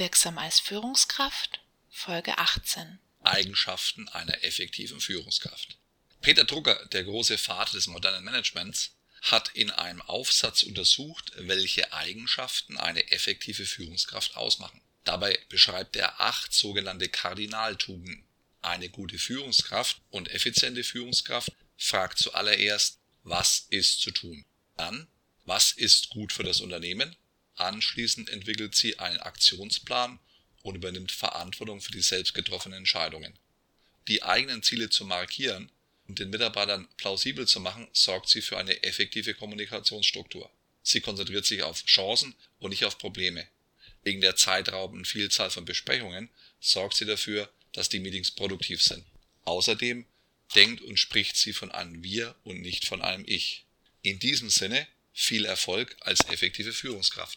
Wirksam als Führungskraft Folge 18 Eigenschaften einer effektiven Führungskraft. Peter Drucker, der große Vater des modernen Managements, hat in einem Aufsatz untersucht, welche Eigenschaften eine effektive Führungskraft ausmachen. Dabei beschreibt er acht sogenannte Kardinaltugenden. Eine gute Führungskraft und effiziente Führungskraft fragt zuallererst, was ist zu tun? Dann, was ist gut für das Unternehmen? Anschließend entwickelt sie einen Aktionsplan und übernimmt Verantwortung für die selbst getroffenen Entscheidungen. Die eigenen Ziele zu markieren und den Mitarbeitern plausibel zu machen, sorgt sie für eine effektive Kommunikationsstruktur. Sie konzentriert sich auf Chancen und nicht auf Probleme. Wegen der zeitraubenden Vielzahl von Besprechungen sorgt sie dafür, dass die Meetings produktiv sind. Außerdem denkt und spricht sie von einem Wir und nicht von einem Ich. In diesem Sinne viel Erfolg als effektive Führungskraft.